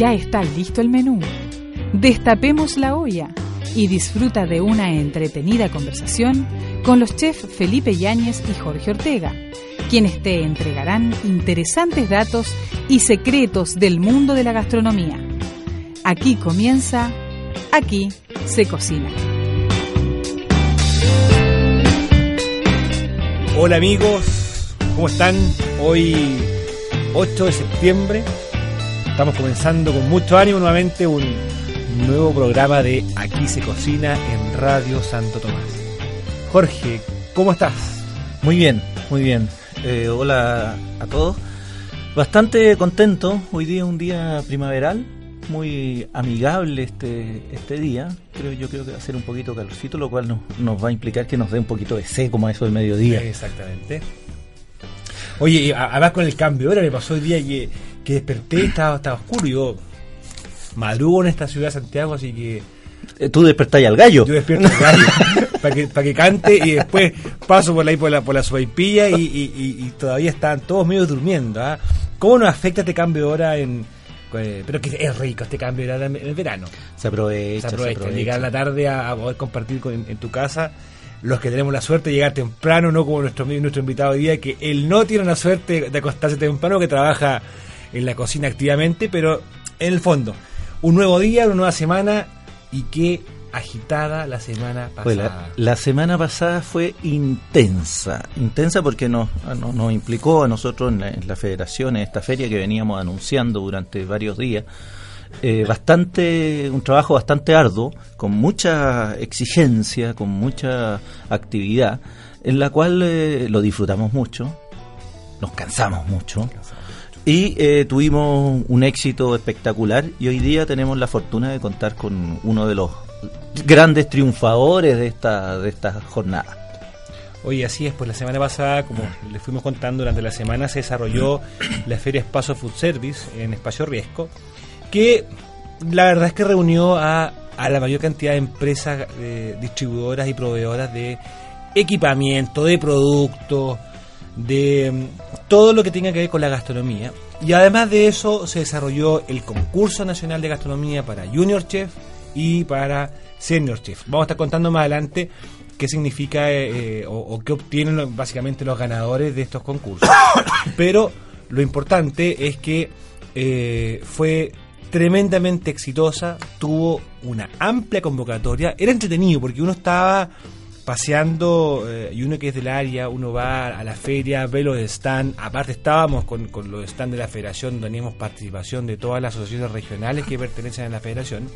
Ya está listo el menú. Destapemos la olla y disfruta de una entretenida conversación con los chefs Felipe Yáñez y Jorge Ortega, quienes te entregarán interesantes datos y secretos del mundo de la gastronomía. Aquí comienza, aquí se cocina. Hola amigos, ¿cómo están? Hoy 8 de septiembre Estamos comenzando con mucho ánimo nuevamente un nuevo programa de Aquí se cocina en Radio Santo Tomás. Jorge, ¿cómo estás? Muy bien, muy bien. Eh, hola a todos. Bastante contento. Hoy día es un día primaveral, muy amigable este, este día. Creo, yo creo que va a ser un poquito calorcito, lo cual nos, nos va a implicar que nos dé un poquito de seco como eso del mediodía. Exactamente. Oye, además con el cambio, ahora me pasó el día que que desperté, estaba, estaba oscuro. Y yo madrugo en esta ciudad de Santiago, así que. Eh, Tú despertáis al gallo. Yo despierto al gallo para que, para que cante y después paso por ahí por la, por la y, y, todavía están todos medio durmiendo. ¿ah? ¿Cómo nos afecta este cambio de hora en.? Eh, pero que es rico este cambio de hora en el verano. Se aprovecha. Se aprovecha. Llegar a la tarde a, poder compartir en, tu casa los que tenemos la suerte de llegar temprano, no como nuestro, nuestro invitado hoy día, que él no tiene la suerte de acostarse temprano, que trabaja en la cocina activamente, pero en el fondo, un nuevo día, una nueva semana y qué agitada la semana pasada. la, semana pasada fue intensa, intensa porque nos, nos, implicó a nosotros en la, federación, en esta feria que veníamos anunciando durante varios días, eh, bastante, un trabajo bastante arduo, con mucha exigencia, con mucha actividad, en la cual eh, lo disfrutamos mucho, nos cansamos mucho. Y eh, tuvimos un éxito espectacular y hoy día tenemos la fortuna de contar con uno de los grandes triunfadores de esta, de esta jornada. Oye, así es, pues la semana pasada, como les fuimos contando durante la semana, se desarrolló la Feria Espacio Food Service en Espacio Riesgo, que la verdad es que reunió a, a la mayor cantidad de empresas eh, distribuidoras y proveedoras de equipamiento, de productos, de mm, todo lo que tenga que ver con la gastronomía. Y además de eso se desarrolló el concurso nacional de gastronomía para Junior Chef y para Senior Chef. Vamos a estar contando más adelante qué significa eh, eh, o, qué obtienen básicamente los ganadores de estos concursos. Pero lo importante es que eh, fue tremendamente exitosa, tuvo una amplia convocatoria, era entretenido porque uno estaba paseando eh, y uno que es del área, uno va a la feria, ve los stands, aparte estábamos con, con los stands de la federación, teníamos participación de todas las asociaciones regionales que pertenecen a la federación,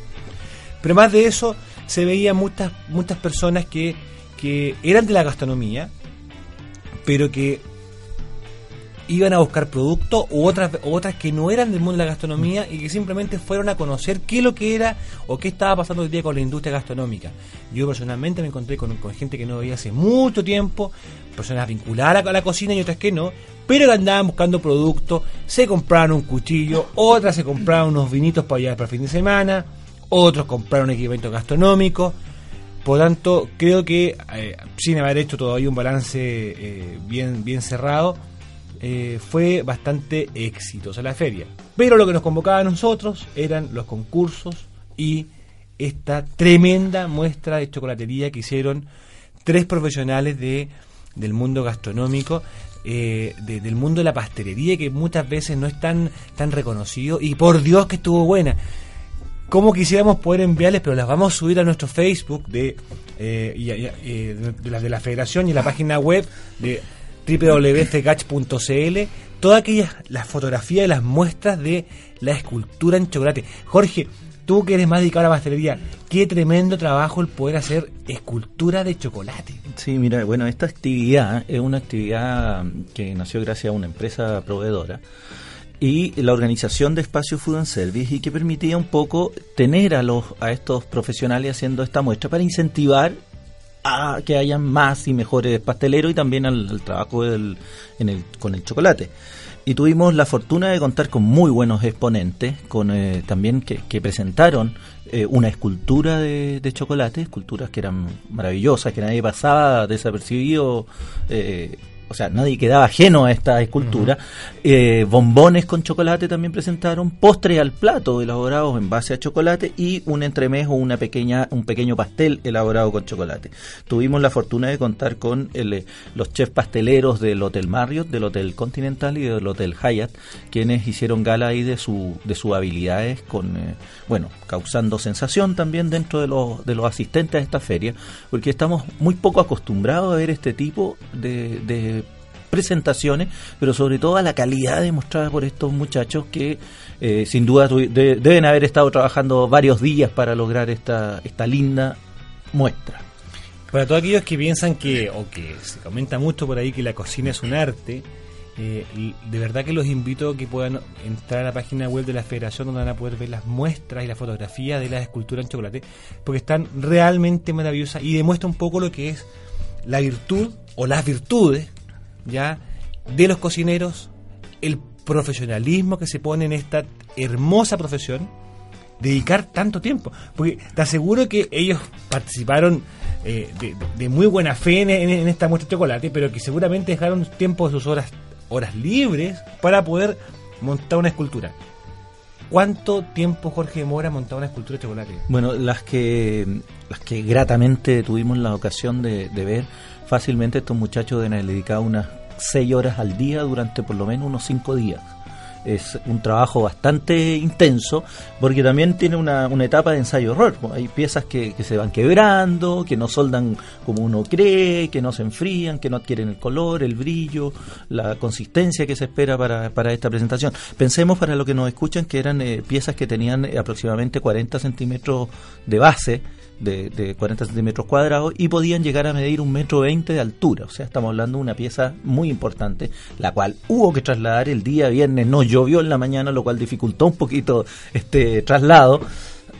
pero más de eso se veía muchas, muchas personas que, que eran de la gastronomía, pero que iban a buscar productos u otras otras que no eran del mundo de la gastronomía y que simplemente fueron a conocer qué lo que era o qué estaba pasando hoy día con la industria gastronómica. Yo personalmente me encontré con, gente que no veía hace mucho tiempo, personas vinculadas a la, cocina y otras que no, pero que andaban buscando productos, se compraron un cuchillo, otras se compraron unos vinitos para llevar para el fin de semana, otros compraron equipamiento gastronómico. Por tanto, creo que eh, sin haber hecho todavía un balance eh, bien, bien cerrado, eh, fue bastante exitosa la feria. Pero lo que nos convocaba a nosotros eran los concursos y esta tremenda muestra de chocolatería que hicieron tres profesionales de, del mundo gastronómico, eh, del mundo de la pastelería, que muchas veces no es tan, tan reconocido. Y por Dios que estuvo buena. Como quisiéramos poder enviarles, pero las vamos a subir a nuestro Facebook de, eh, de, la, de la Federación y la página web de www.fgach.cl todas aquellas las fotografías y las muestras de la escultura en chocolate. Jorge, tú que eres más dedicado a la pastelería, qué tremendo trabajo el poder hacer escultura de chocolate. Sí, mira, bueno, esta actividad es una actividad que nació gracias a una empresa proveedora y la organización de Espacio Food and Service y que permitía un poco tener a los a estos profesionales haciendo esta muestra para incentivar a que hayan más y mejores pasteleros y también al, trabajo en el, con el chocolate. Y tuvimos la fortuna de contar con muy buenos exponentes, con eh, también que, presentaron eh, una escultura de, de, chocolate, esculturas que eran maravillosas, que nadie pasaba desapercibido. Eh, o sea, nadie quedaba ajeno a esta escultura. Eh, bombones con chocolate también presentaron, postres al plato elaborados en base a chocolate y un entremés o una pequeña, un pequeño pastel elaborado con chocolate. Tuvimos la fortuna de contar con eh, los chefs pasteleros del Hotel Marriott, del Hotel Continental y del Hotel Hyatt, quienes hicieron gala ahí de su de sus habilidades con, eh, bueno, causando sensación también dentro de los, de los asistentes a esta feria, porque estamos muy poco acostumbrados a ver este tipo de presentaciones, pero sobre todo a la calidad demostrada por estos muchachos que eh, sin duda deben haber estado trabajando varios días para lograr esta, esta linda muestra. Para todos aquellos que piensan que, o que se comenta mucho por ahí que la cocina es un arte, eh, de verdad que los invito a que puedan entrar a la página web de la Federación donde van a poder ver las muestras y la fotografía de las esculturas en chocolate, porque están realmente maravillosas y demuestra un poco lo que es la virtud o las virtudes ya de los cocineros, el profesionalismo que se pone en esta hermosa profesión, dedicar tanto tiempo. Porque te aseguro que ellos participaron eh, de, muy buena fe en, esta muestra de chocolate, pero que seguramente dejaron tiempo de sus horas, horas libres para poder montar una escultura. ¿Cuánto tiempo Jorge Mora montar una escultura de chocolate? Bueno, las que las que gratamente tuvimos la ocasión de, de ver fácilmente estos muchachos deben haber dedicado unas seis horas al día durante por lo menos unos cinco días. Es un trabajo bastante intenso porque también tiene una, una etapa de ensayo-error. Hay piezas que, que, se van quebrando, que no soldan como uno cree, que no se enfrían, que no adquieren el color, el brillo, la consistencia que se espera para, para esta presentación. Pensemos para lo que nos escuchan que eran eh, piezas que tenían aproximadamente 40 centímetros de base de, 40 centímetros cuadrados y podían llegar a medir un metro veinte de altura. O sea, estamos hablando de una pieza muy importante, la cual hubo que trasladar el día viernes. No llovió en la mañana, lo cual dificultó un poquito este traslado.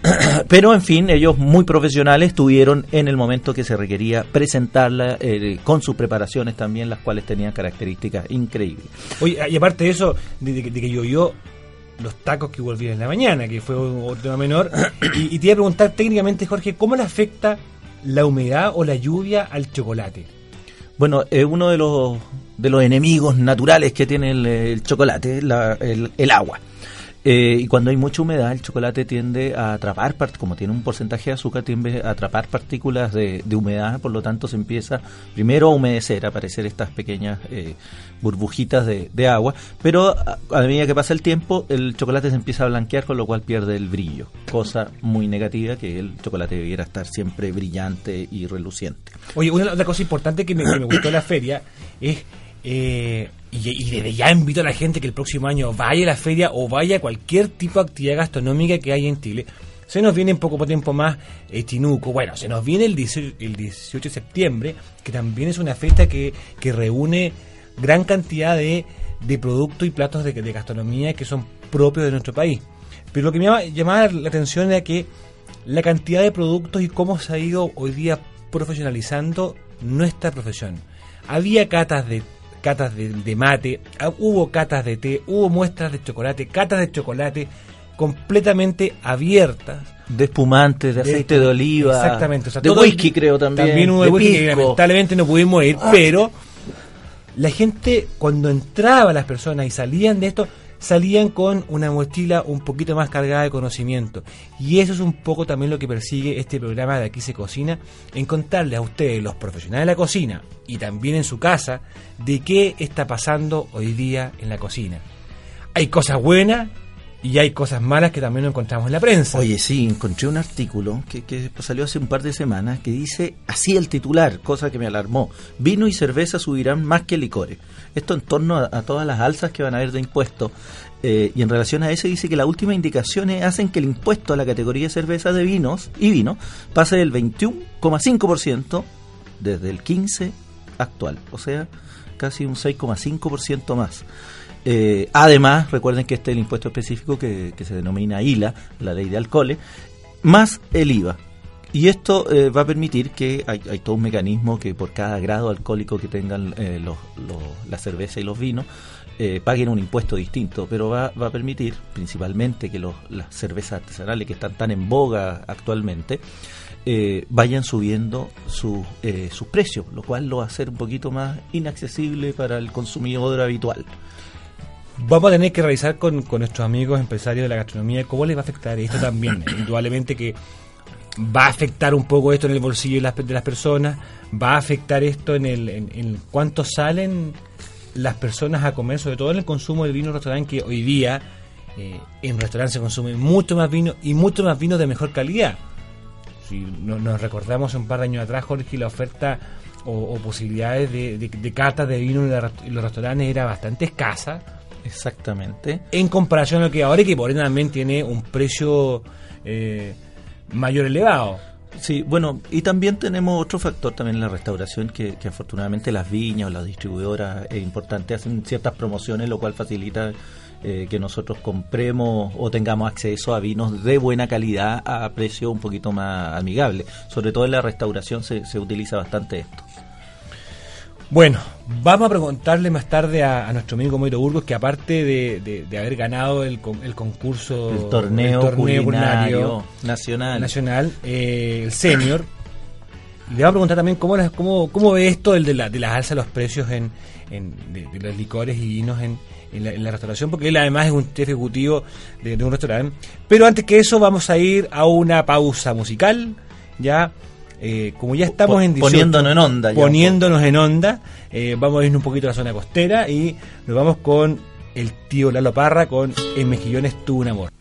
Pero en fin, ellos muy profesionales tuvieron en el momento que se requería presentarla eh, con sus preparaciones también, las cuales tenían características increíbles. Oye, y aparte de eso, de, de que llovió, los tacos que volvieron en la mañana, que fue un tema menor. y, te iba a preguntar técnicamente, Jorge, ¿cómo le afecta la humedad o la lluvia al chocolate? Bueno, es uno de los, de los enemigos naturales que tiene el, chocolate, el agua. Eh, y cuando hay mucha humedad, el chocolate tiende a atrapar, como tiene un porcentaje de azúcar, tiende a atrapar partículas de, humedad, por lo tanto se empieza primero a humedecer, a aparecer estas pequeñas eh, burbujitas de, agua, pero a, medida que pasa el tiempo, el chocolate se empieza a blanquear, con lo cual pierde el brillo, cosa muy negativa que el chocolate debiera estar siempre brillante y reluciente. Oye, una otra cosa importante que me, que me gustó de la feria es eh, y, desde ya invito a la gente que el próximo año vaya a la feria o vaya a cualquier tipo de actividad gastronómica que haya en Chile. Se nos viene en poco tiempo más eh, Chinuco. Bueno, se nos viene el 18, el 18 de septiembre, que también es una fiesta que, que reúne gran cantidad de, de productos y platos de, de, gastronomía que son propios de nuestro país. Pero lo que me llama, llamaba la atención era que la cantidad de productos y cómo se ha ido hoy día profesionalizando nuestra profesión. Había catas de catas de, mate, ah, hubo catas de té, hubo muestras de chocolate, catas de chocolate completamente abiertas. De espumantes, de, aceite de oliva. Exactamente. de whisky creo también. También hubo de, whisky que lamentablemente no pudimos ir, ah. pero la gente cuando entraba las personas y salían de esto, salían con una mochila un poquito más cargada de conocimiento. Y eso es un poco también lo que persigue este programa de Aquí se cocina, en contarles a ustedes, los profesionales de la cocina, y también en su casa, de qué está pasando hoy día en la cocina. Hay cosas buenas y hay cosas malas que también nos encontramos en la prensa. Oye, sí, encontré un artículo que, que, salió hace un par de semanas que dice así el titular, cosa que me alarmó. Vino y cerveza subirán más que licores. Esto en torno a, todas las alzas que van a haber de impuestos Eh, y en relación a eso dice que las últimas indicaciones hacen que el impuesto a la categoría de cerveza de vinos y vino pase del 21,5% desde el 15 actual, o sea, casi un 6,5% más. Eh, además, recuerden que este es el impuesto específico que, se denomina ILA, la ley de alcoholes, más el IVA. Y esto eh, va a permitir que hay, todo un mecanismo que por cada grado alcohólico que tengan la cerveza y los vinos, eh, paguen un impuesto distinto, pero va, va a permitir principalmente que los, las cervezas artesanales que están tan en boga actualmente eh, vayan subiendo eh, sus precios, lo cual lo va a hacer un poquito más inaccesible para el consumidor habitual. Vamos a tener que revisar con, con nuestros amigos empresarios de la gastronomía cómo les va a afectar esto también. Indudablemente que va a afectar un poco esto en el bolsillo de las, de las personas, va a afectar esto en, el, en, en cuánto salen las personas a comer, sobre todo en el consumo de vino en restaurante, que hoy día eh, en restaurantes se consume mucho más vino y mucho más vino de mejor calidad. Si nos recordamos un par de años atrás, Jorge, la oferta o, posibilidades de, de, cartas de vino en, los restaurantes era bastante escasa. Exactamente. En comparación a lo que ahora y que por también tiene un precio eh, mayor elevado. Sí, bueno, y también tenemos otro factor también en la restauración que, afortunadamente las viñas o las distribuidoras es importante, hacen ciertas promociones, lo cual facilita eh, que nosotros compremos o tengamos acceso a vinos de buena calidad a precio un poquito más amigable. Sobre todo en la restauración se, se utiliza bastante esto. Bueno, vamos a preguntarle más tarde a, nuestro amigo Moiro Burgos que aparte de, haber ganado el, el concurso, el torneo, culinario, nacional, nacional eh, el senior, le vamos a preguntar también cómo, cómo, cómo ve esto el de la, de las alza de los precios en, de, los licores y vinos en, en, la, restauración, porque él además es un ejecutivo de, de un restaurante. Pero antes que eso vamos a ir a una pausa musical, ya eh, como ya estamos en poniéndonos en onda, poniéndonos en onda, eh, vamos a ir un poquito a la zona costera y nos vamos con el tío Lalo Parra con En Mejillones tuvo un amor.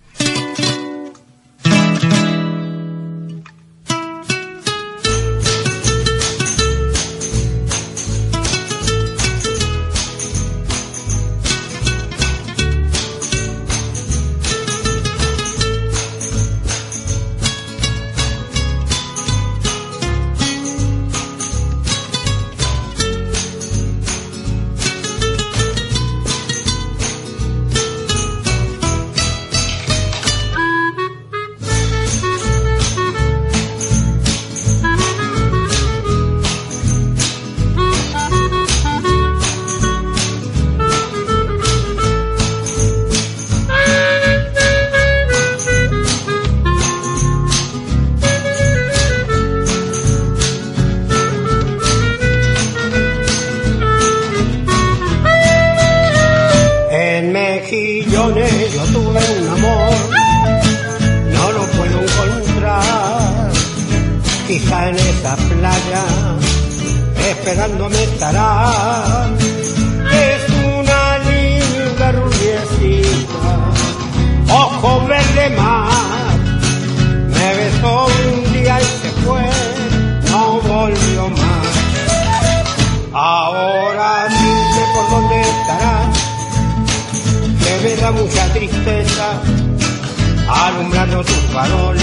alumbrando sus faroles,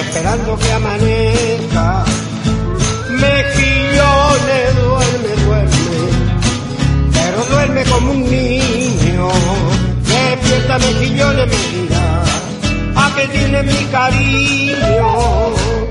esperando que amanezca. Mejillones duerme, duerme, pero duerme como un niño. Despierta mejillones, mira, a que tiene mi cariño.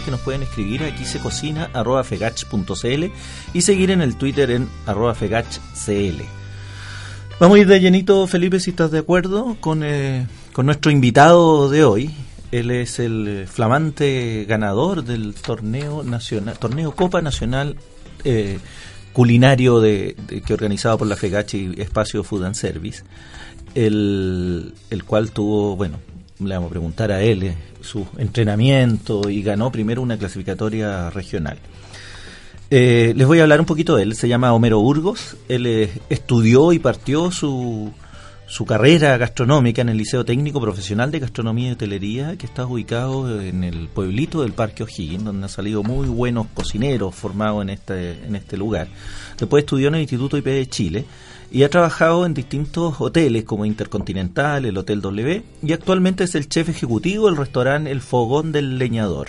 Que nos pueden escribir aquí se cocina arroba fegach.cl y seguir en el Twitter en arroba fegachcl. Vamos a ir de llenito, Felipe, si estás de acuerdo, con, eh, con nuestro invitado de hoy. Él es el flamante ganador del torneo nacional, torneo Copa Nacional eh, culinario de, que organizado por la FEGACH y Espacio Food and Service, el, el cual tuvo, bueno, le vamos a preguntar a él eh, su entrenamiento y ganó primero una clasificatoria regional. Eh, les voy a hablar un poquito de él. Se llama Homero Burgos. Él eh, estudió y partió su, su carrera gastronómica en el Liceo Técnico Profesional de Gastronomía y Hotelería, que está ubicado en el pueblito del Parque O'Higgins, donde han salido muy buenos cocineros formados en este, en este lugar. Después estudió en el Instituto IP de Chile y ha trabajado en distintos hoteles como Intercontinental, el Hotel W y actualmente es el chef ejecutivo del restaurante El Fogón del Leñador.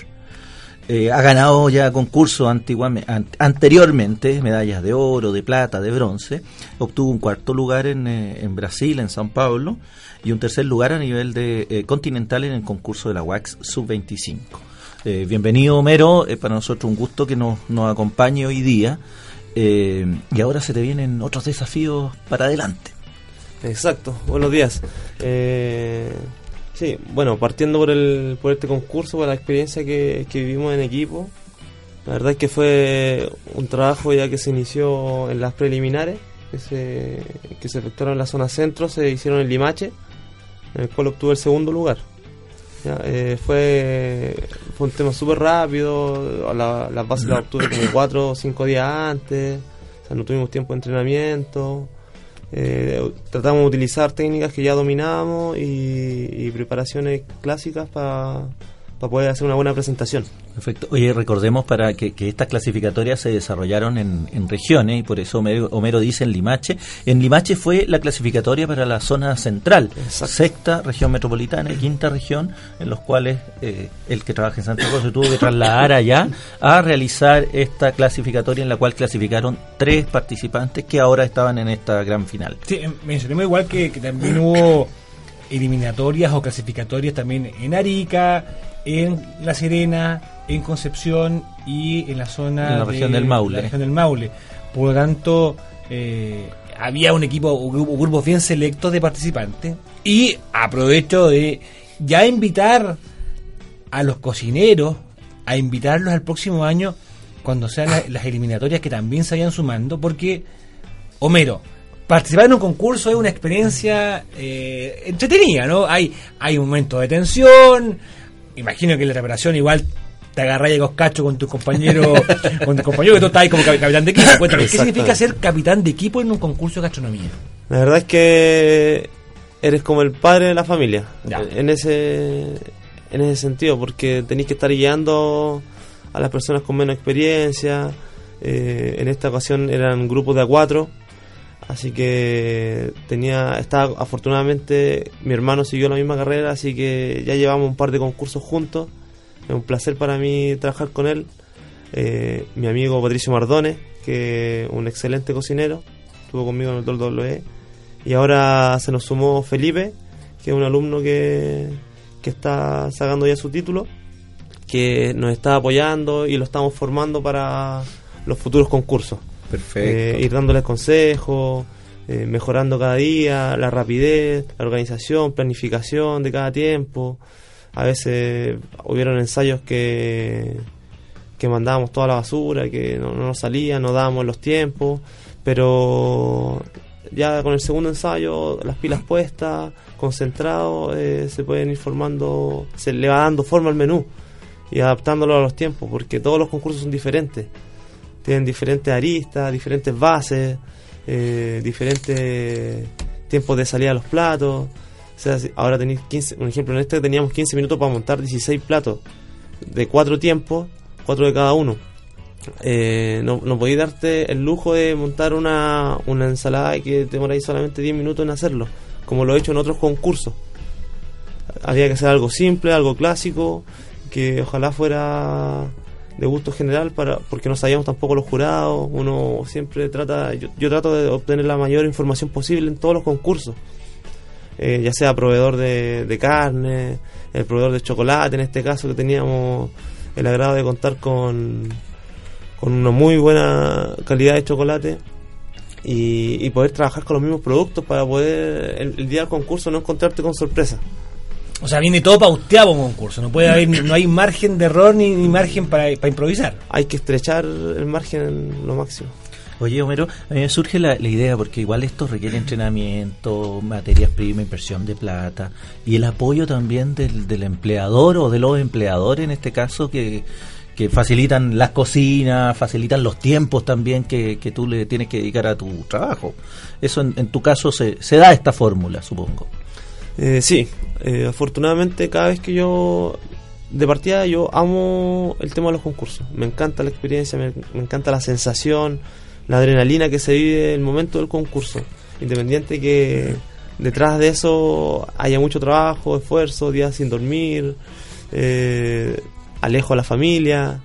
Eh, ha ganado ya concursos anteriormente, medallas de oro, de plata, de bronce. Obtuvo un cuarto lugar en, eh, en Brasil, en San Paulo, y un tercer lugar a nivel de eh, continental en el concurso de la WAX Sub-25. bienvenido, Homero. para nosotros un gusto que nos, nos acompañe hoy día. Eh, y ahora se te vienen otros desafíos para adelante. Exacto, buenos días. Eh, sí, bueno, partiendo por, el, por este concurso, por la experiencia que, vivimos en equipo, la verdad es que fue un trabajo ya que se inició en las preliminares, que se, que se efectuaron en la zona centro, se hicieron en Limache, en el cual obtuve el segundo lugar. Eh, fue, fue un tema súper rápido, la, las bases las obtuve como cuatro o cinco días antes, o sea, no tuvimos tiempo de entrenamiento. Eh, tratamos de utilizar técnicas que ya dominábamos y preparaciones clásicas para para poder hacer una buena presentación. Perfecto. Oye, recordemos para que, estas clasificatorias se desarrollaron en, regiones y por eso Homero, dice en Limache. En Limache fue la clasificatoria para la zona central, sexta región metropolitana y quinta región, en los cuales eh, el que trabaja en Santiago se tuvo que trasladar allá a realizar esta clasificatoria en la cual clasificaron tres participantes que ahora estaban en esta gran final. Sí, em, mencionemos igual que también hubo eliminatorias o clasificatorias también en Arica, en La Serena, en Concepción y en la zona en la región del Maule. La región del Maule. Por lo tanto, eh, había un equipo, un grupo, bien selecto de participantes. Y aprovecho de ya invitar a los cocineros a invitarlos al próximo año cuando sean las, eliminatorias que también se vayan sumando, porque, Homero, participar en un concurso es una experiencia eh, entretenida, ¿no? Hay, hay un momento de tensión, imagino que la preparación igual te agarras y coscacho con tu compañero, con tu compañero que tú estás ahí como capitán de equipo. ¿qué significa ser capitán de equipo en un concurso de gastronomía? La verdad es que eres como el padre de la familia, en ese en ese sentido, porque tenéis que estar guiando a las personas con menos experiencia. Eh, en esta ocasión eran grupos de a cuatro, así que tenía, estaba afortunadamente mi hermano siguió la misma carrera, así que ya llevamos un par de concursos juntos. Es un placer para mí trabajar con él. Eh, mi amigo Patricio Mardones, que es un excelente cocinero, estuvo conmigo en el WWE. Y ahora se nos sumó Felipe, que es un alumno que, que está sacando ya su título, que nos está apoyando y lo estamos formando para los futuros concursos. Eh, ir dándoles consejos, eh, mejorando cada día, la rapidez, la organización, planificación de cada tiempo. A veces hubieron ensayos que, que mandábamos toda la basura, que no, no nos salía, no dábamos los tiempos, pero ya con el segundo ensayo, las pilas puestas, concentrado, eh, se pueden ir formando, se le va dando forma al menú y adaptándolo a los tiempos, porque todos los concursos son diferentes tienen diferentes aristas, diferentes bases, eh, diferentes tiempos de salida a los platos. O sea, ahora tenéis 15, un ejemplo, en este teníamos 15 minutos para montar 16 platos de cuatro tiempos, cuatro de cada uno. eh, no, no podéis darte el lujo de montar una, una ensalada y que demoráis solamente 10 minutos en hacerlo, como lo he hecho en otros concursos. Había que hacer algo simple, algo clásico, que ojalá fuera de gusto general para porque no sabíamos tampoco los jurados uno siempre trata yo, yo trato de obtener la mayor información posible en todos los concursos eh, ya sea proveedor de, de carne el proveedor de chocolate en este caso que teníamos el agrado de contar con con una muy buena calidad de chocolate y, y poder trabajar con los mismos productos para poder el, el día del concurso no encontrarte con sorpresa O sea, viene todo pauteado un concurso. No puede haber, no hay margen de error ni, ni margen para, para improvisar. hay que estrechar el margen lo máximo Oye, Homero, a mí me surge la, la idea, porque igual esto requiere entrenamiento, materias primas, inversión de plata, y el apoyo también del, del empleador o de los empleadores, en este caso, que, que facilitan las cocinas, facilitan los tiempos también que, que tú le tienes que dedicar a tu trabajo. Eso en, en tu caso se, se da esta fórmula, supongo. Eh, sí, eh, afortunadamente cada vez que yo de partida yo amo el tema de los concursos. Me encanta la experiencia, me, encanta la sensación, la adrenalina que se vive el momento del concurso. Independiente que detrás de eso haya mucho trabajo, esfuerzo, días sin dormir, eh, alejo a la familia,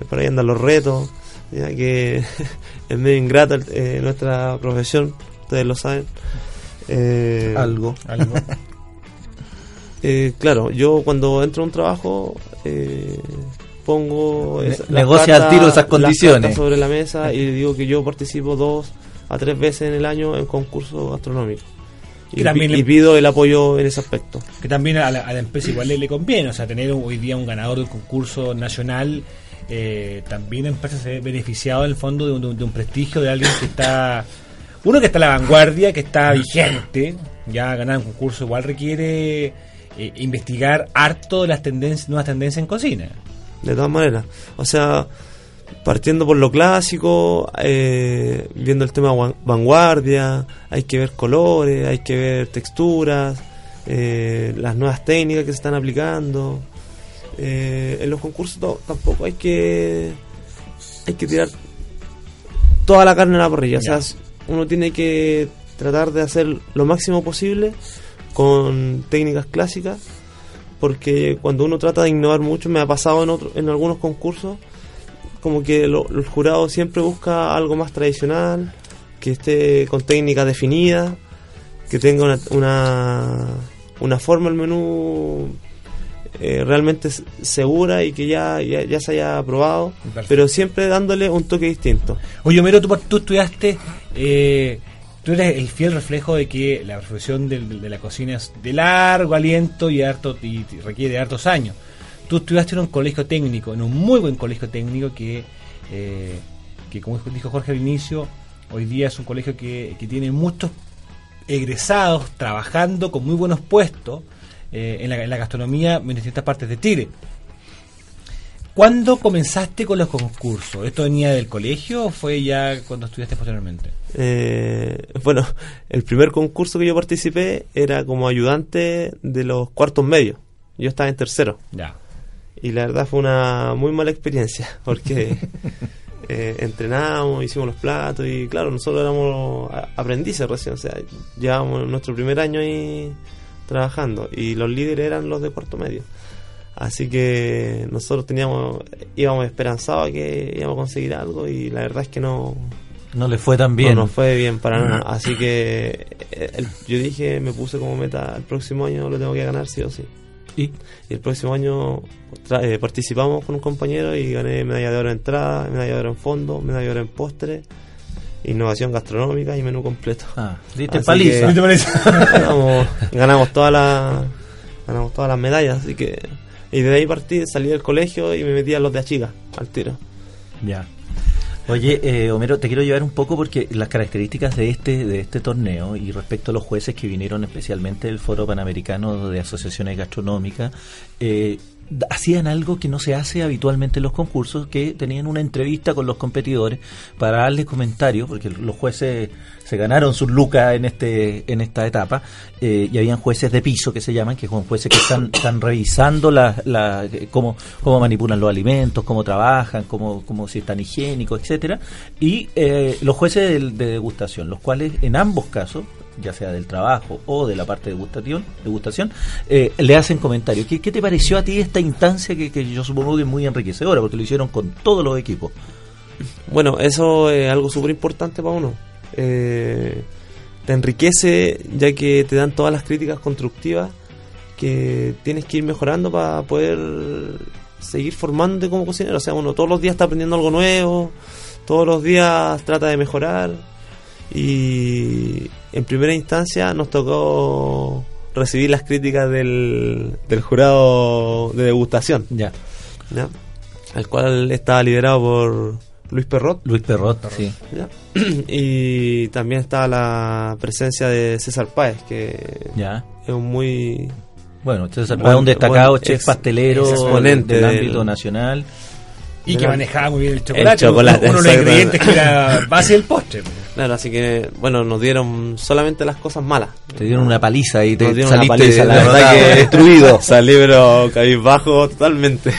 eh, por ahí andan los retos, ya que es medio ingrata eh, nuestra profesión, ustedes lo saben. Eh, Algo. Algo. eh, claro, yo cuando entro a un trabajo eh, pongo esa- negocia al tiro esas condiciones. sobre la mesa y digo que yo participo dos a tres veces en el año en concursos gastronómicos. Y, también pido el apoyo en ese aspecto. que también a la, a la empresa igual le, le conviene, o sea, tener hoy día un ganador de un concurso nacional, eh, también la empresa se ve beneficiado en el fondo de un, de un prestigio de alguien que está, uno que está a la vanguardia, que está vigente, ya ganar un concurso igual requiere eh, investigar harto de las tendencias, nuevas tendencias en cocina. de todas maneras. O sea, partiendo por lo clásico, eh, viendo el tema vanguardia, hay que ver colores, hay que ver texturas, eh, las nuevas técnicas que se están aplicando. En los concursos tampoco hay que hay que tirar toda la carne a la parrilla. Ya. O sea, uno tiene que tratar de hacer lo máximo posible con técnicas clásicas porque cuando uno trata de innovar mucho, me ha pasado en, otro, en algunos concursos, como que lo- el jurado siempre busca algo más tradicional, que esté con técnica definida, que tenga una, una, una forma el menú eh, realmente segura y que ya, ya, ya se haya probado, Perfecto. pero siempre dándole un toque distinto. Oye, Homero, tú, tú estudiaste, eh, tú eres el fiel reflejo de que la profesión de, la cocina es de largo aliento y, harto, y requiere de hartos años. Tú estudiaste en un colegio técnico, en un muy buen colegio técnico que, eh, que como dijo Jorge al inicio, hoy día es un colegio que, que tiene muchos egresados trabajando con muy buenos puestos eh, en, la, en la gastronomía en distintas partes de Chile. ¿Cuándo comenzaste con los concursos? ¿Esto venía del colegio o fue ya cuando estudiaste posteriormente? Eh, bueno, el primer concurso que yo participé era como ayudante de los cuartos medios. Yo estaba en tercero. Ya. Y la verdad fue una muy mala experiencia, porque eh, entrenamos, hicimos los platos y claro, nosotros éramos aprendices recién, o sea, llevábamos nuestro primer año ahí trabajando y los líderes eran los de cuarto medio. Así que nosotros teníamos, íbamos esperanzados a que íbamos a conseguir algo y la verdad es que no, No le fue tan bien. no nos fue bien para nada. Así que eh, el- yo dije, me puse como meta, el próximo año lo tengo que ganar sí o sí. Y Y el próximo año tra- eh, participamos con un compañero y gané medalla de oro en entrada, medalla de oro en fondo, medalla de oro en postre, innovación gastronómica y menú completo. ah, diste Así paliza. ¿Qué te parece? ganamos, ganamos todas las ganamos todas las medallas, así que y de ahí partí, salí del colegio y me metí a los de Achiga, al tiro. Ya. Oye, eh, Homero, te quiero llevar un poco porque las características de este de este torneo y respecto a los jueces que vinieron especialmente del Foro Panamericano de Asociaciones Gastronómicas, eh, hacían algo que no se hace habitualmente en los concursos, que tenían una entrevista con los competidores para darles comentarios, porque los jueces se ganaron sus lucas en este en esta etapa eh, y habían jueces de piso que se llaman, que son jueces que están, están revisando la, la, cómo, cómo manipulan los alimentos, cómo trabajan, cómo, cómo si están higiénicos, etcétera, y eh, los jueces de, de degustación, los cuales en ambos casos ya sea del trabajo o de la parte de degustación, degustación eh, le hacen comentarios. ¿Qué, ¿Qué, te pareció a ti esta instancia que, que, yo supongo que es muy enriquecedora porque lo hicieron con todos los equipos? Bueno, eso es algo súper importante para uno. Eh, te enriquece ya que te dan todas las críticas constructivas que tienes que ir mejorando para poder seguir formándote como cocinero. O sea, uno todos los días está aprendiendo algo nuevo, todos los días trata de mejorar y en primera instancia nos tocó recibir las críticas del, del jurado de degustación. Ya. ¿ya? El cual estaba liderado por Luis Perrot. Luis Perrot, sí. ¿ya? y también está la presencia de César Páez, que ya. es un muy... Bueno, César Páez es un destacado chef ex, pastelero exponente del ámbito nacional. Y que manejaba muy bien el chocolate. El chocolate uno, uno de los ingredientes que era base del postre. Claro, así que, bueno, nos dieron solamente las cosas malas. Te dieron una paliza y te nos dieron saliste, una paliza, la verdad que destruido. Salí, pero cabizbajo totalmente.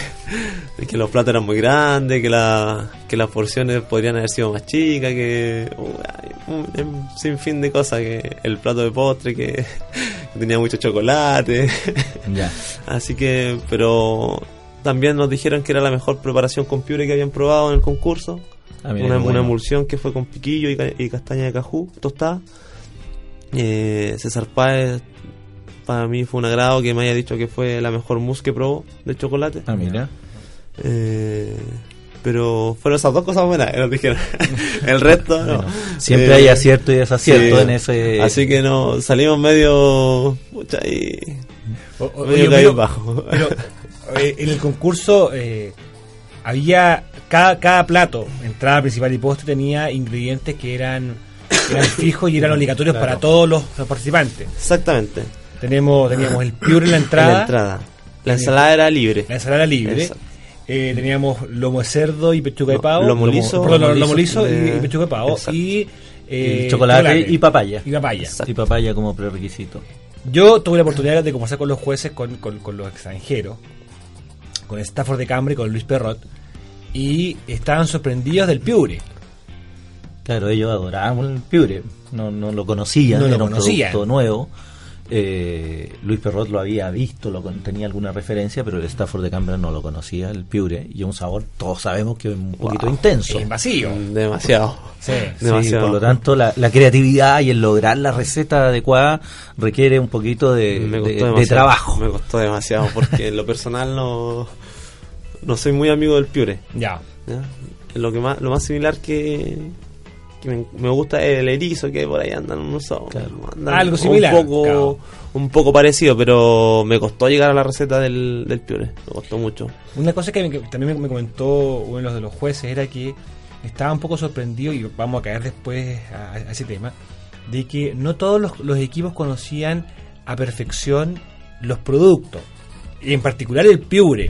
Es que los platos eran muy grandes, que, la, que las porciones podrían haber sido más chicas, que uh, un, un sinfín de cosas, que el plato de postre, que, que tenía mucho chocolate. Ya. Así que, pero también nos dijeron que era la mejor preparación con piure que habían probado en el concurso. Ah, mira, una, qué bueno. una emulsión que fue con piquillo y, y castaña de cajú tostada. Eh, César Páez, para mí fue un agrado que me haya dicho que fue la mejor mousse que probó de chocolate. Ah, mira. Eh, pero fueron esas dos cosas buenas que nos dijeron. el resto, no. Bueno, siempre Eh, hay acierto y desacierto sí. en ese. Así que no, salimos medio. Pucha, y. O- o- medio oye, caído pero- bajo. pero, eh, en el concurso eh, había cada, cada plato, entrada principal y postre, tenía ingredientes que eran, eran fijos y eran obligatorios para todos los, los participantes. Exactamente. Tenemos, teníamos el piure en la En entrada, la entrada. La ensalada era libre. la ensalada libre. Eh, teníamos lomo de cerdo y pechuga de pavo. lomo liso, perdón, lomo lomo liso liso y, de- y pechuga de pavo. Exacto. Y eh, y chocolate, y papaya. Y papaya. Exacto. Y papaya como prerequisito. Yo tuve la oportunidad de conversar con los jueces, con, con- con los extranjeros, con Stafford de Cambre y con Luis Perrot, y estaban sorprendidos del piure. Claro, ellos adoraban el piure. No, no lo conocían, No lo era un conocían. producto nuevo. Eh, Luis Perrot lo había visto, lo con- tenía alguna referencia, pero el Stafford de Canberra no lo conocía, el piure, y un sabor, todos sabemos que es un poquito intenso. Es invasivo. Demasiado. Sí. Sí, Demasiado. por lo tanto, la, la creatividad y el lograr la receta adecuada requiere un poquito de, me de- costó de demasiado. trabajo. Me costó demasiado porque en lo personal no, no soy muy amigo del piure. Ya. ¿ya? Lo que más lo más similar que, que me, me gusta el erizo que por ahí andan unos Claro. andan Algo similar, un poco claro. un poco parecido pero me costó llegar a la receta del, del piure me costó mucho Una cosa que, me- que también me, me comentó uno de los, de los jueces era que estaba un poco sorprendido, y vamos a caer después a, a ese tema, de que no todos los, los equipos conocían a perfección los productos, y en particular el piure.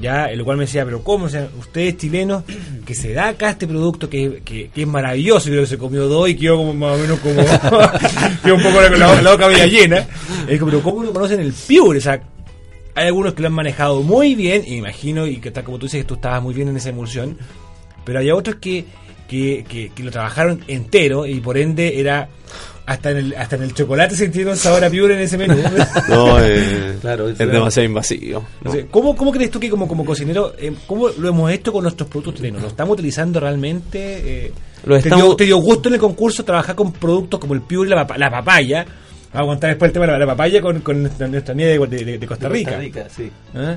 Ya, lo cual me decía, pero ¿cómo? O sea, ustedes chilenos, que se da acá este producto que, que, que es maravilloso, creo que se comió dos y quedó como más o menos como, quedó un poco la, la boca media llena. Es como, pero ¿cómo no conocen el piure? O sea, hay algunos que lo han manejado muy bien, y imagino, y que está como tú dices, que tú estabas muy bien en esa emulsión, pero hay otros que, que, que, que lo trabajaron entero y por ende era hasta en el, hasta en el chocolate sintieron sabor a piure en ese menú. no eh, Claro, es es- demasiado invasivo No ¿Cómo, ¿Cómo crees tú que como, como cocinero, eh, cómo lo hemos hecho con nuestros productos chilenos? ¿Lo estamos utilizando realmente? Eh, Lo ¿te, dio, te dio gusto en el concurso trabajar con productos como el piure y la, la papaya? Vamos a contar después el tema de la, la papaya con, con nuestra, nuestra amiga de, de- de Costa Rica. sí. ¿Eh?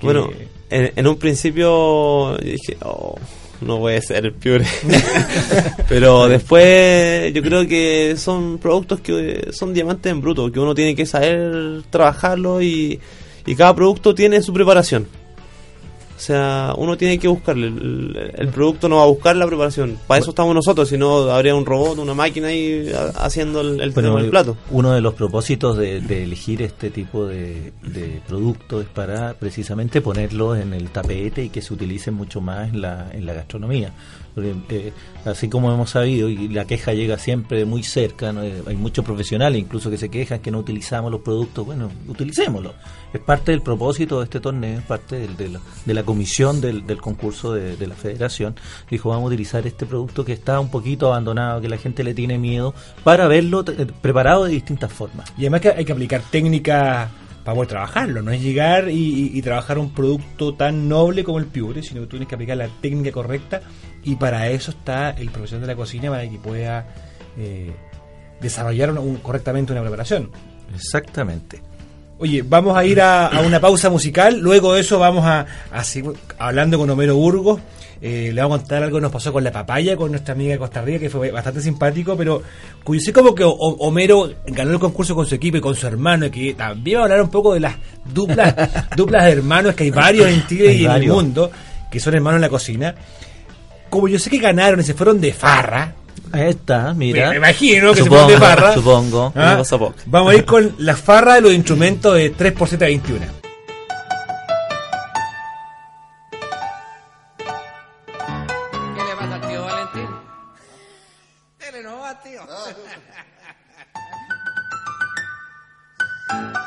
Que- bueno en, en un principio yo dije oh, no puede ser el piure pero después yo creo que son productos que son diamantes en bruto que uno tiene que saber trabajarlo y, y cada producto tiene su preparación O sea, uno tiene que buscarle. El, el producto no va a buscar la preparación. Para eso estamos nosotros, si no habría un robot, una máquina ahí haciendo el, el, Bueno, el plato. Uno de los propósitos de, de elegir este tipo de, de producto es para precisamente ponerlos en el tapete y que se utilicen mucho más en la, en la gastronomía. Eh, así como hemos sabido, y la queja llega siempre muy cerca. Eh, hay muchos profesionales incluso que se quejan que no utilizamos los productos, bueno, utilicémoslos. Es parte del propósito de este torneo, es parte del- de, la, de la comisión del, del concurso de, la federación. Dijo, vamos a utilizar este producto que está un poquito abandonado, que la gente le tiene miedo, para verlo eh, preparado de distintas formas. Y además que hay que aplicar técnica para poder trabajarlo, no es llegar y, y- trabajar un producto tan noble como el piure, sino que tú tienes que aplicar la técnica correcta y para eso está el profesional de la cocina para que pueda eh, desarrollar un- correctamente una preparación. Exactamente. Oye, vamos a ir a, a una pausa musical, luego de eso vamos a, a seguir hablando con Homero Burgos. Eh, le vamos a contar algo que nos pasó con la papaya, con nuestra amiga de Costa Rica, que fue bastante simpático, pero curioso como que O- Homero ganó el concurso con su equipo y con su hermano, y que también va a hablar un poco de las duplas, duplas de hermanos, que hay varios en Chile y en el mundo, que son hermanos en la cocina. Como yo sé que ganaron y se fueron de farra, Ahí está, mira. me imagino que supongo, se fueron de farra. Supongo. ¿Ah? Vamos a ir con la farra de los instrumentos de 3 por 7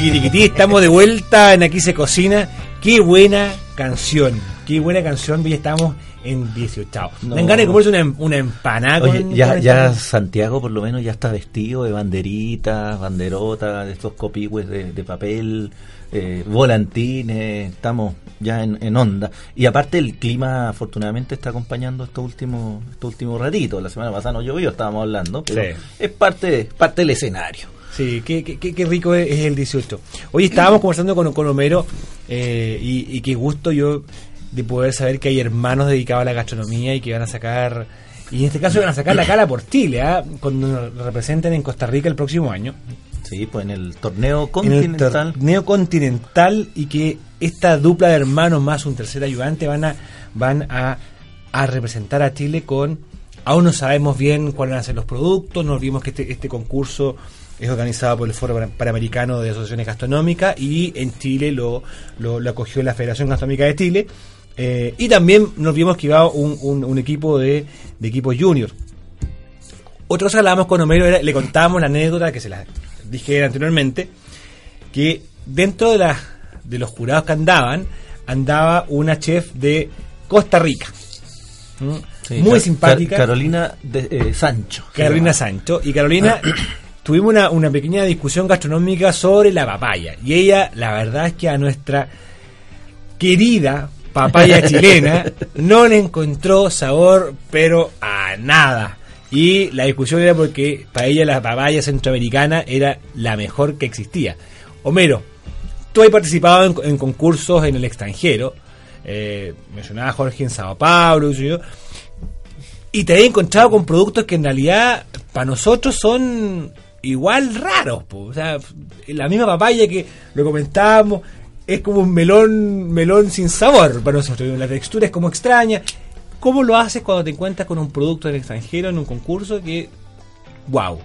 tiqui, tiqui. Tiki tiki tiki, estamos de vuelta en Aquí se cocina. Qué buena canción, qué buena canción. Ya estamos en 18. No. Me ganas de comerse una, una empanada Oye, con- ya, con ya Santiago por lo menos ya está vestido de banderitas, banderotas, de estos copigües de, de papel, eh, volantines, estamos ya en, en onda. Y aparte el clima afortunadamente está acompañando estos últimos estos últimos ratitos. La semana pasada no llovió, estábamos hablando, pero Sí. es parte, parte del escenario. Sí, qué, qué, qué- rico es, es el 18. Hoy estábamos conversando con, con Homero eh, y, y qué gusto yo de poder saber que hay hermanos dedicados a la gastronomía y que van a sacar, y en este caso van a sacar la cara por Chile, ¿ah? cuando nos representen en Costa Rica el próximo año. Sí, pues en el torneo En el continental. torneo continental y que esta dupla de hermanos más un tercer ayudante van a van a, a representar a Chile con aún no sabemos bien cuáles van a ser los productos no olvidemos que este, este concurso es organizado por el Foro Pan- Panamericano de Asociaciones Gastronómicas y en Chile lo, acogió la Federación Gastronómica de Chile Eh, y también no olvidemos que iba un, equipo de, de equipos junior otra cosa hablábamos con Homero era, le contábamos la anécdota que se la dije anteriormente, que dentro de, los jurados que andaban, andaba una chef de Costa Rica. Sí, Muy Car- simpática. Car- Carolina de, eh, Sancho. Carolina. Sancho. Y Carolina, tuvimos una, una pequeña discusión gastronómica sobre la papaya. Y ella, la verdad es que a nuestra querida papaya chilena no le encontró sabor, pero a nada. Y la discusión era porque para ella la papaya centroamericana era la mejor que existía. Homero, tú has participado en, en concursos en el extranjero. Eh, mencionaba a Jorge en Sao Paulo, yo, y te has encontrado con productos que en realidad para nosotros son igual raros. O sea, la misma papaya que lo comentábamos es como un melón melón sin sabor para nosotros. La textura es como extraña. ¿Cómo lo haces cuando te encuentras con un producto del extranjero en un concurso que, wow,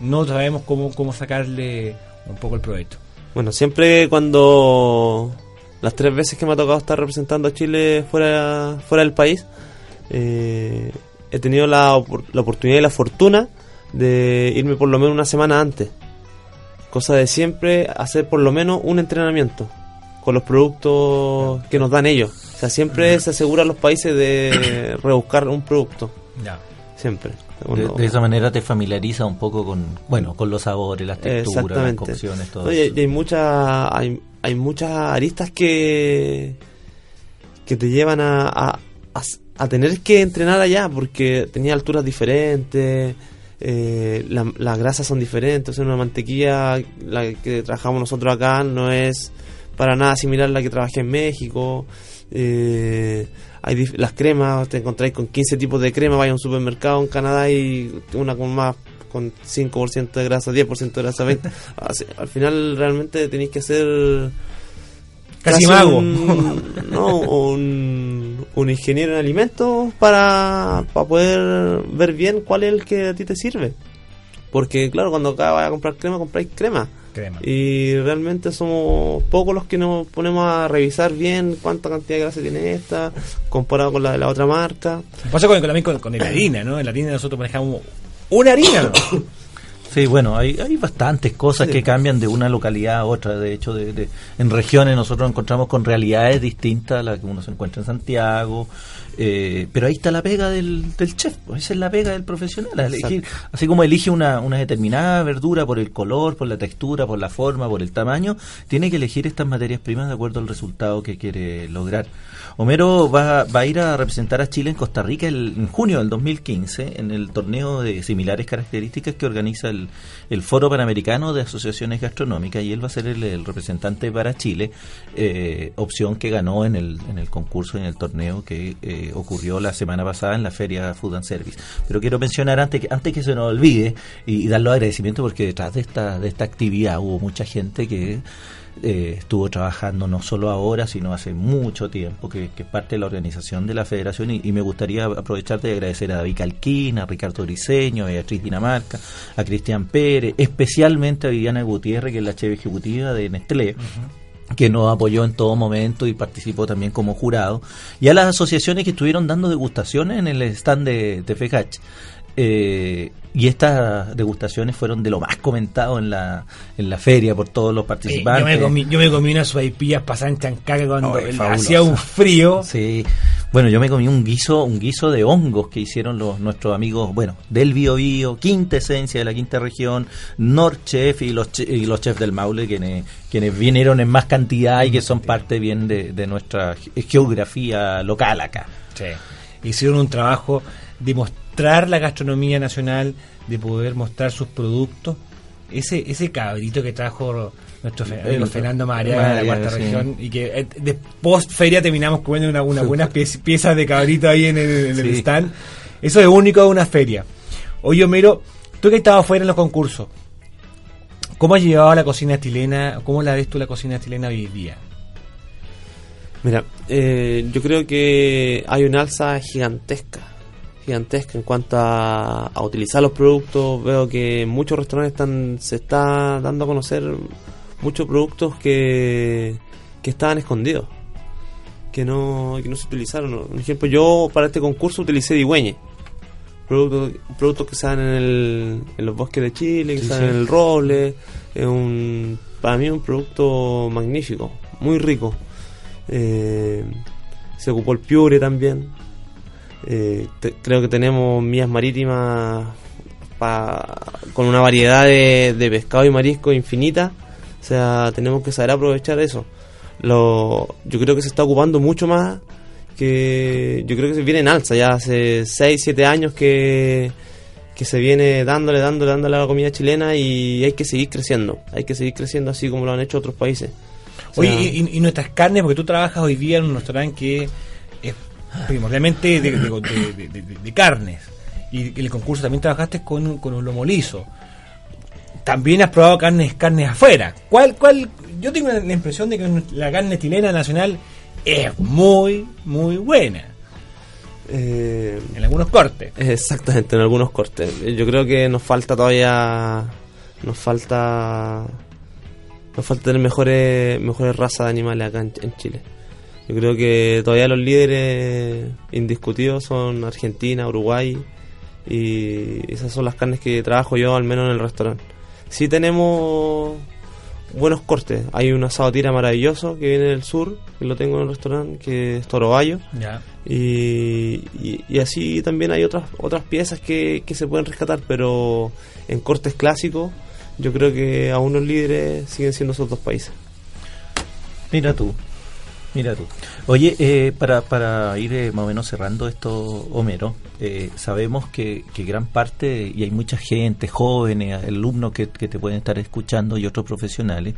no sabemos cómo, cómo sacarle un poco el provecho? Bueno, siempre cuando las tres veces que me ha tocado estar representando a Chile fuera, fuera del país, eh, he tenido la, la oportunidad y la fortuna de irme por lo menos una semana antes. Cosa de siempre hacer por lo menos un entrenamiento con los productos que nos dan ellos. O sea, siempre se aseguran los países de rebuscar un producto. Ya. Siempre. De, Bueno, de esa manera te familiariza un poco con bueno con los sabores, las texturas, las cocciones, todo eso. y hay muchas hay, hay muchas aristas que que te llevan a, a, a tener que entrenar allá porque tenía alturas diferentes eh, la- las grasas son diferentes o sea, una mantequilla la que trabajamos nosotros acá no es para nada similar a la que trabajé en México eh, hay las cremas, te encontráis con 15 tipos de crema, vais a un supermercado en Canadá y una con más con 5% de grasa, 10% de grasa, 20. Así, al final realmente tenéis que hacer Casi mago. un, no, un, un ingeniero en alimentos para, para poder ver bien cuál es el que a ti te sirve. Porque claro, cuando acá vais a comprar crema, compráis crema. Crema. Y realmente somos pocos los que nos ponemos a revisar bien cuánta cantidad de grasa tiene esta, comparado con la de la otra marca. Pasa con, también con, con la harina, ¿no? En la harina nosotros manejamos una harina, ¿no? Sí, bueno, hay, hay bastantes cosas que cambian de una localidad a otra. De hecho, de, de- en regiones nosotros nos encontramos con realidades distintas a las que uno se encuentra en Santiago. Eh, pero ahí está la pega del, del chef, pues, esa es la pega del profesional. a elegir- así como elige una, una determinada verdura por el color, por la textura, por la forma, por el tamaño, tiene que elegir estas materias primas de acuerdo al resultado que quiere lograr. Homero va, va a ir a representar a Chile en Costa Rica el- en junio del 2015 en el torneo de similares características que organiza el, el Foro Panamericano de Asociaciones Gastronómicas y él va a ser el, el representante para Chile, eh, opción que ganó en el, en el concurso, en el torneo que eh, ocurrió la semana pasada en la Feria Food and Service. Pero quiero mencionar antes que, antes que se nos olvide y, dar los agradecimientos porque detrás de esta, de esta actividad hubo mucha gente que eh, estuvo trabajando no solo ahora, sino hace mucho tiempo, que, es parte de la organización de la federación. Y, me gustaría aprovechar de agradecer a David Calquina, a Ricardo Briceño, a Beatriz Dinamarca, a Cristian Pérez, especialmente a Viviana Gutiérrez, que es la chef ejecutiva de Nestlé. Que nos apoyó en todo momento y participó también como jurado, y a las asociaciones que estuvieron dando degustaciones en el stand de TFH. Eh, y estas degustaciones fueron de lo más comentado en la, en la feria por todos los Eh, yo, participantes. me comí, yo me comí unas sopaipillas pasadas en Chancaca cuando Oh, hacía un frío. Sí. Bueno, yo me comí un guiso, un guiso de hongos que hicieron los nuestros amigos, bueno, del Bio Bio, Quinta Esencia de la Quinta Región, Norchef y los y los chefs del Maule quienes quienes vinieron en más cantidad y que son parte bien de, de nuestra ge- geografía local acá. Sí. Hicieron un trabajo de mostrar la gastronomía nacional, de poder mostrar sus productos. Ese ese cabrito que trajo nuestro Fernando Madariaga de la cuarta sí. región y que eh, de post feria terminamos comiendo una, una buenas piez- piezas de cabrito ahí en el, en el Sí. stand. Eso es único de una feria. Oye, Homero, tú que estabas afuera en los concursos, ¿cómo has llevado la cocina chilena? ¿Cómo la ves tú la cocina chilena hoy día? Mira, eh, yo creo que hay una alza gigantesca, gigantesca en cuanto a, a utilizar los productos. Veo que muchos restaurantes están, se está dando a conocer muchos productos que, que estaban escondidos, que no, que no se utilizaron. Por ejemplo, yo para este concurso utilicé digüeñe. Productos, productos que dan en, el, en los bosques de Chile, que Sí, sí. en el roble. Es un, para mí es un producto magnífico, muy rico. Eh, se ocupó el Piure también. Eh, te- creo que tenemos mías marítimas pa- con una variedad de, de pescado y marisco infinita. O sea, tenemos que saber aprovechar eso. Lo, yo creo que se está ocupando mucho más que yo creo que se viene en alza ya hace 6, 7 años que, que se viene dándole, dándole, dándole a la comida chilena y hay que seguir creciendo, hay que seguir creciendo así como lo han hecho otros países. O Oye, y, y nuestras carnes, porque tú trabajas hoy día en un restaurante que es primordialmente de, de- de- de- de- de carnes. Y en el concurso también trabajaste con, con un lomo liso. También has probado carnes carnes afuera. ¿Cuál, cuál? Yo tengo la impresión de que la carne chilena nacional es muy, muy buena. eh, En algunos cortes. Exactamente, en algunos cortes. Yo creo que nos falta todavía. Nos falta. Nos falta tener mejores, mejores razas de animales acá en, en Chile. Yo creo que todavía los líderes indiscutidos son Argentina, Uruguay. Y esas son las carnes que trabajo yo, al menos en el restaurante. Sí tenemos buenos cortes. Hay un asado tira maravilloso que viene del sur, que lo tengo en el restaurante, que es Toro Bayo. Ya. Y, y, y así también hay otras otras piezas que, que se pueden rescatar, pero en cortes clásicos yo creo que aún los líderes siguen siendo esos dos países. Mira tú, mira tú. Oye, eh, para, para ir eh, más o menos cerrando esto, Homero, eh, sabemos que, que gran parte, y hay mucha gente, jóvenes, alumnos que, que te pueden estar escuchando y otros profesionales,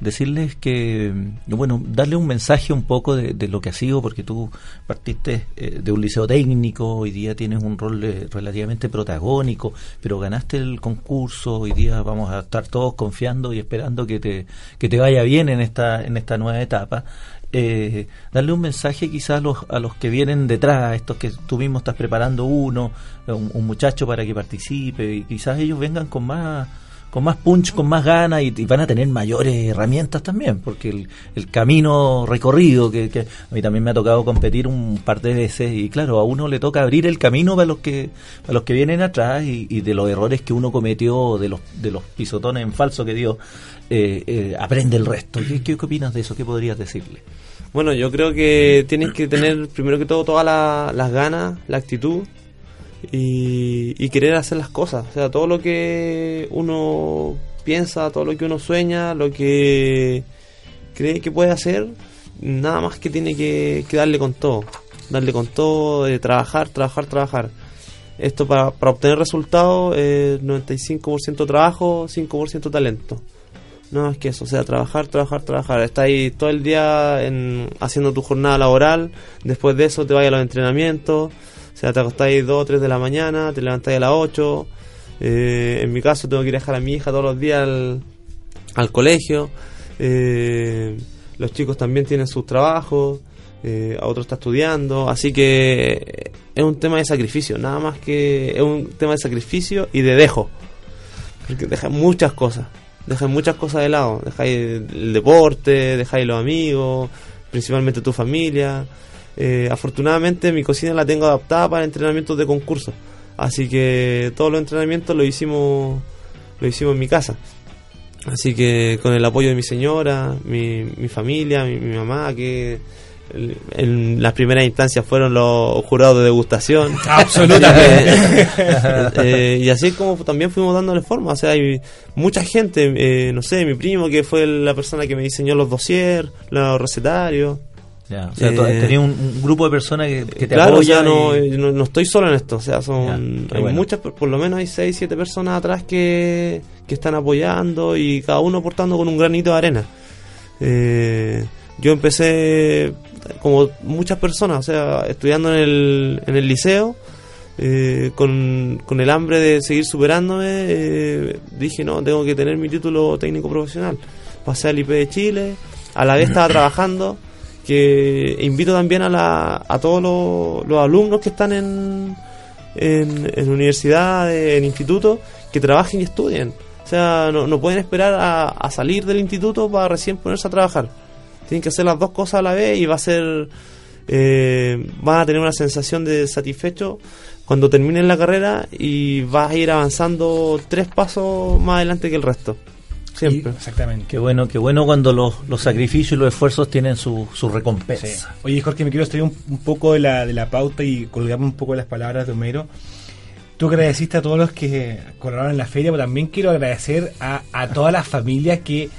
decirles que, mm, bueno, darle un mensaje un poco de, de lo que ha sido, porque tú partiste eh, de un liceo técnico, hoy día tienes un rol eh, relativamente protagónico, pero ganaste el concurso, hoy día vamos a estar todos confiando y esperando que te, que te vaya bien en esta, en esta nueva etapa. Eh, darle un mensaje quizás a los, a los que vienen detrás, a estos que tú mismo estás preparando uno, un, un muchacho para que participe, y quizás ellos vengan con más con más punch, con más ganas y, van a tener mayores herramientas también, porque el, camino recorrido, que, que a mí también me ha tocado competir un par de veces y claro, a uno le toca abrir el camino para los que para los que vienen atrás y, y de los errores que uno cometió, de los de los pisotones en falso que dio, eh, eh, aprende el resto. ¿Qué, ¿Qué opinas de eso? ¿Qué podrías decirle? Bueno, yo creo que tienes que tener primero que todo todas la- las ganas, la actitud y, querer hacer las cosas. O sea, todo lo que uno piensa, todo lo que uno sueña, lo que cree que puede hacer, nada más que tiene que, darle con todo. Darle con todo, de trabajar, trabajar, trabajar. Esto para, obtener resultados es 95% trabajo, 5% talento. No, es que eso, o sea, trabajar, trabajar, trabajar. Estás ahí todo el día en, haciendo tu jornada laboral, después de eso te vas a los entrenamientos, sea, te acostáis 2 o 3 de la mañana, te levantáis a las 8. Eh, en mi caso tengo que ir a dejar a mi hija todos los días al, colegio. Eh, los chicos también tienen sus trabajos, eh, a otro está estudiando, así que es un tema de sacrificio, nada más que es un tema de sacrificio y de dejo, porque dejan muchas cosas, dejan muchas cosas de lado, dejáis el deporte, dejáis los amigos, principalmente tu familia. Eh, afortunadamente mi cocina la tengo adaptada para entrenamientos de concurso, así que todos los entrenamientos lo hicimos, lo hicimos en mi casa. Así que con el apoyo de mi señora, mi, mi familia, mi, mi mamá, que el- en las primeras instancias fueron los jurados de degustación. Absolutamente. Eh, y así es como también fuimos dándole forma. O sea, hay mucha gente, eh, no sé, mi primo que fue la persona que me diseñó los dossiers, los recetarios. Ya, o sea, Eh, un, un grupo de personas que, que te claro, o apoya sea, no, y- no, no estoy solo en esto. O sea, Ya, son hay bueno. muchas, por por lo menos hay 6, 7 personas atrás que, que están apoyando y cada uno aportando con un granito de arena. Eh, yo empecé como muchas personas, o sea, estudiando en el, en el liceo, eh, con, con el hambre de seguir superándome, eh, dije, no, tengo que tener mi título técnico profesional. Pasé al IP de Chile, a la vez estaba trabajando, que invito también a, la, a todos los, los alumnos que están en, en, en universidades, en institutos, que trabajen y estudien. O sea, no, no pueden esperar a, a salir del instituto para recién ponerse a trabajar. Tienen que hacer las dos cosas a la vez y va a ser... Eh, van a tener una sensación de satisfecho cuando terminen la carrera y vas a ir avanzando tres pasos más adelante que el resto. Siempre. Y- exactamente. Qué bueno, qué bueno cuando los, los sacrificios y los esfuerzos tienen su, su Sí. recompensa. Oye, Jorge, me quiero extraer un, un poco de la, de la pauta y colgarme un poco de las palabras de Homero. Tú agradeciste a todos los que colaboraron en la feria, pero también quiero agradecer a, a todas las familias que...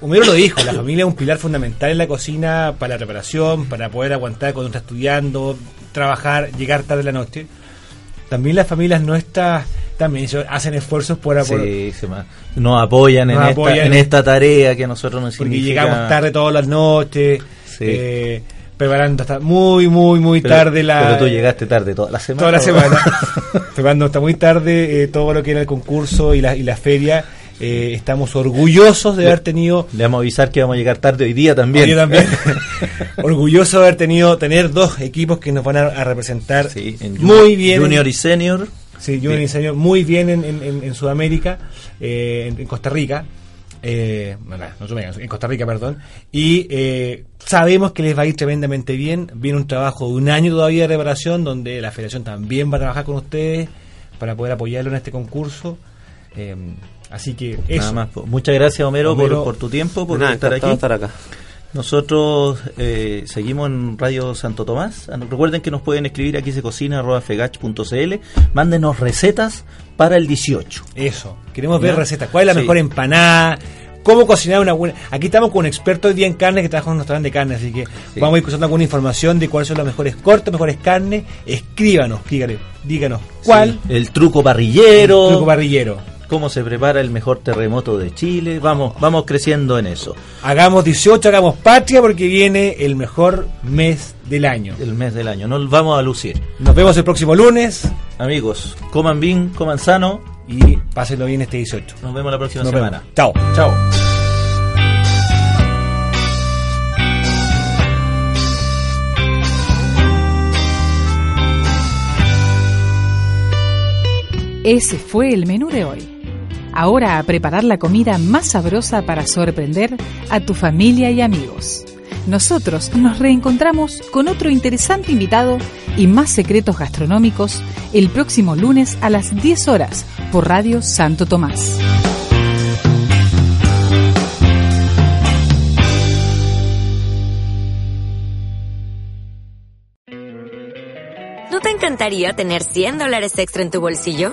Homero lo dijo, la familia es un pilar fundamental en la cocina para la preparación, para poder aguantar cuando uno está estudiando, trabajar, llegar tarde en la noche. También las familias nuestras también hacen esfuerzos por, por- Sí, nos apoyan, Nos en, apoyan esta, en esta tarea que nosotros nos porque significa... llegamos tarde todas las noches, Sí. eh, preparando hasta muy, muy, muy Pero- tarde la... Pero tú llegaste tarde toda la semana. toda la semana, preparando hasta muy tarde eh, todo lo que era el concurso y la, y la feria. Eh, estamos orgullosos de haber tenido Le vamos a avisar que vamos a llegar tarde hoy día también. Yo también. orgulloso de haber tenido tener dos equipos que nos van a, a representar Sí, en muy bien Junior y Senior. Sí, Junior y Senior muy bien en, en- Sudamérica, eh, en, en Costa Rica. Eh, no, no, en Costa Rica, perdón. Y sabemos que les va a ir tremendamente bien. Viene un trabajo de un año todavía de preparación, donde la federación también va a trabajar con ustedes para poder apoyarlo en este concurso. Así que eso. Nada más. Muchas gracias, Homero, Homero, por, por tu tiempo, por Nada, estar aquí. de estar acá. Nosotros eh, seguimos en Radio Santo Tomás. Ah, Recuerden que nos pueden escribir aquí se cocina fegach.cl. Mándenos recetas para el 18. Eso. Queremos ¿Ya? ver recetas. ¿Cuál es la Sí. mejor empanada? ¿Cómo cocinar una buena? Aquí estamos con un experto hoy día en carne que trabaja en un restaurante de carne, así que Sí. vamos a ir cruzando alguna información de cuáles son las mejores cortes, mejores carnes. Escríbanos, dígale, díganos cuál Sí. El truco parrillero. truco parrillero. Cómo se prepara el mejor terremoto de Chile. Vamos, vamos creciendo en eso. Hagamos 18, hagamos patria porque viene el mejor mes del año. El mes del año. Nos vamos a lucir. Nos vemos el próximo lunes Amigos, coman bien, coman sano. y pásenlo bien este 18. Nos vemos la próxima Nos semana. vemos. Chao. Chao. Ese fue el menú de hoy. Ahora a preparar la comida más sabrosa para sorprender a tu familia y amigos. Nosotros nos reencontramos con otro interesante invitado y más secretos gastronómicos el próximo lunes a las 10 horas por Radio Santo Tomás. ¿No te encantaría tener 100 dólares extra en tu bolsillo?